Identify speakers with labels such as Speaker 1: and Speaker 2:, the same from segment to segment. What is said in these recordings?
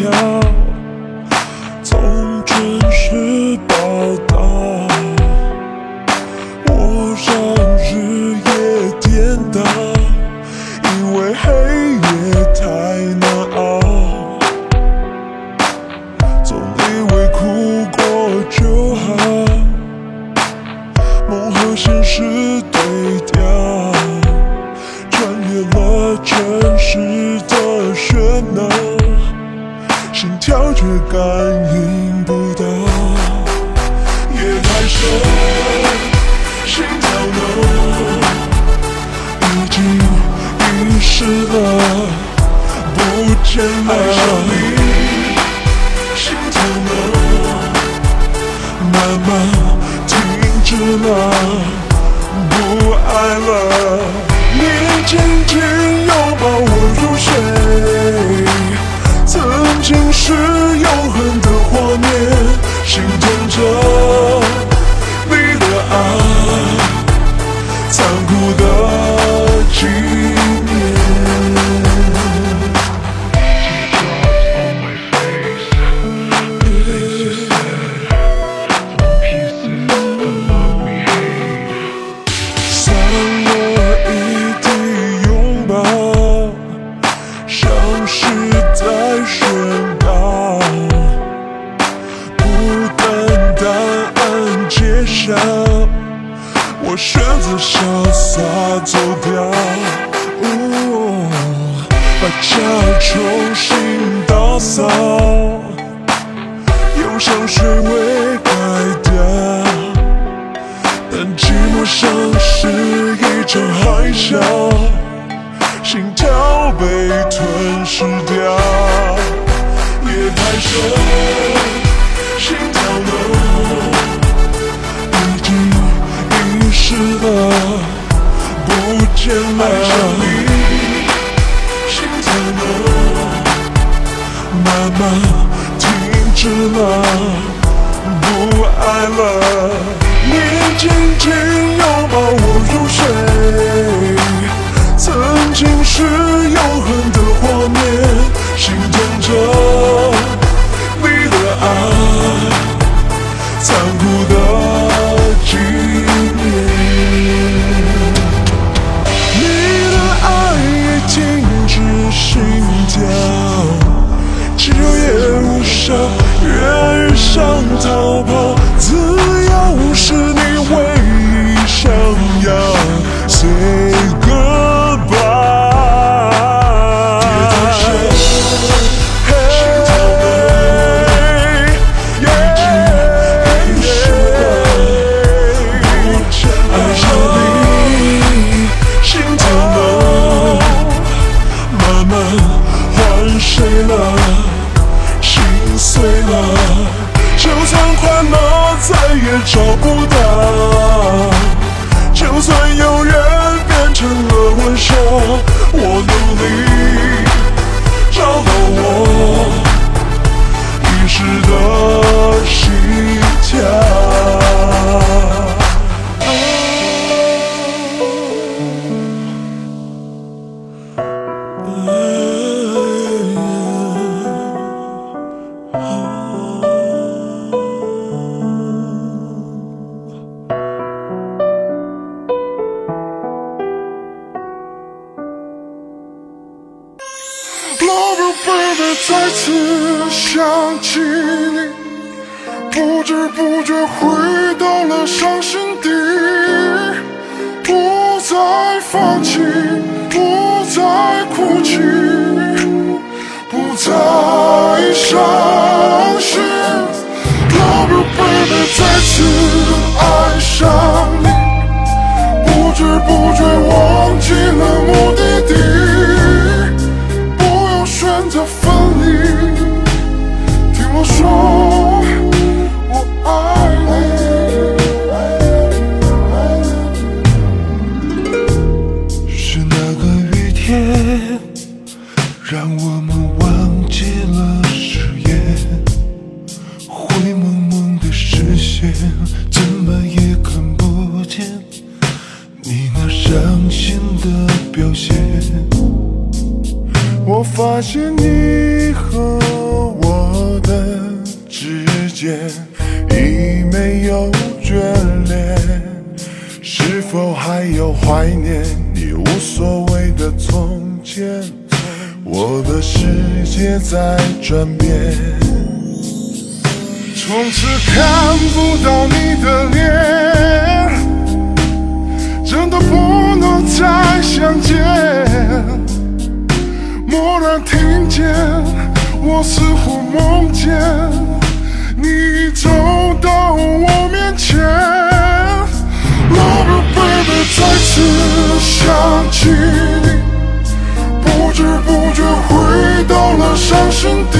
Speaker 1: your never 爱着你，心跳了，慢慢停止了，不爱了。你紧紧拥抱我入睡，曾经是永恒。不知不觉回到了伤心地不再放弃不再哭泣不再伤心。Love baby 再次。夜，让我们忘记了誓言，灰蒙蒙的视线，怎么也看不见你那伤心的表现。我发现你和我的之
Speaker 2: 间已没有眷恋，是否还有怀念？也无所谓的从前？我的世界在转变，从此看不到你的脸，真的不能再相见。蓦然听见，我似乎梦见你走到我面前，Love baby，再次想起你。不知不觉回到了伤心地，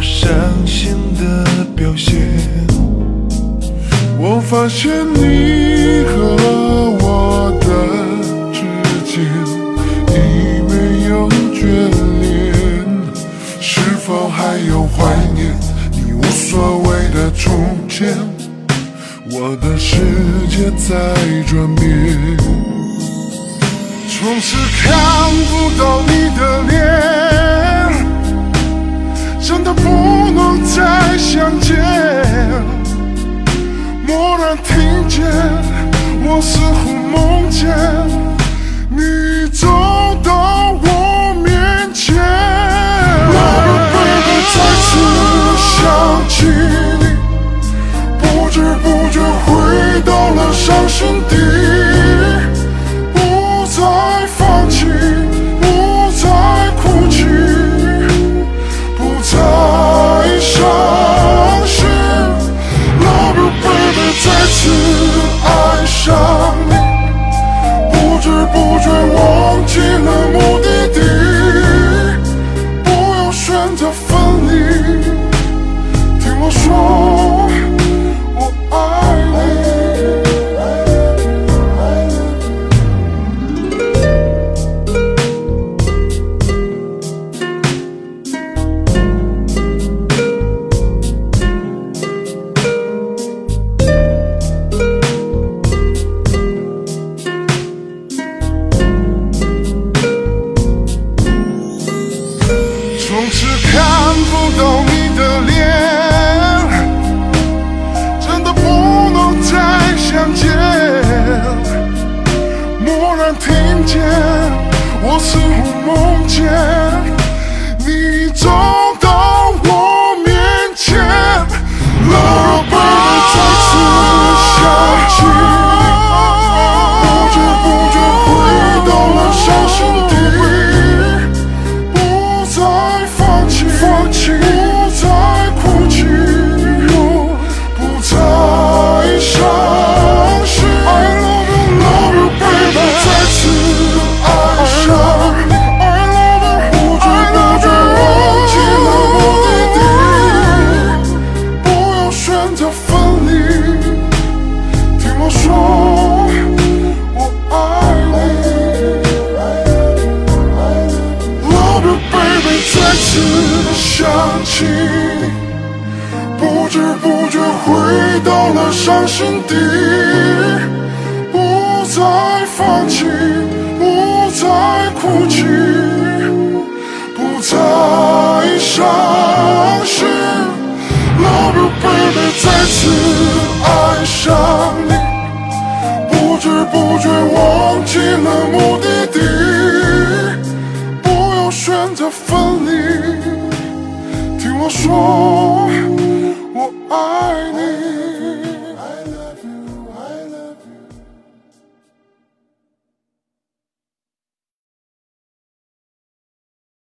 Speaker 2: 伤心的表现。我发现你和我的之间已没有眷恋，是否还有怀念你无所谓的从前？我的世界在转变，从此看不到你的脸，真的不能再相见。蓦然听见，我似乎梦见蓦然听见，我似乎梦见你走到我面前。Love baby，再次想起地，不再放弃，不再哭泣，不再伤心。Love baby，再次爱上你，不知不觉忘记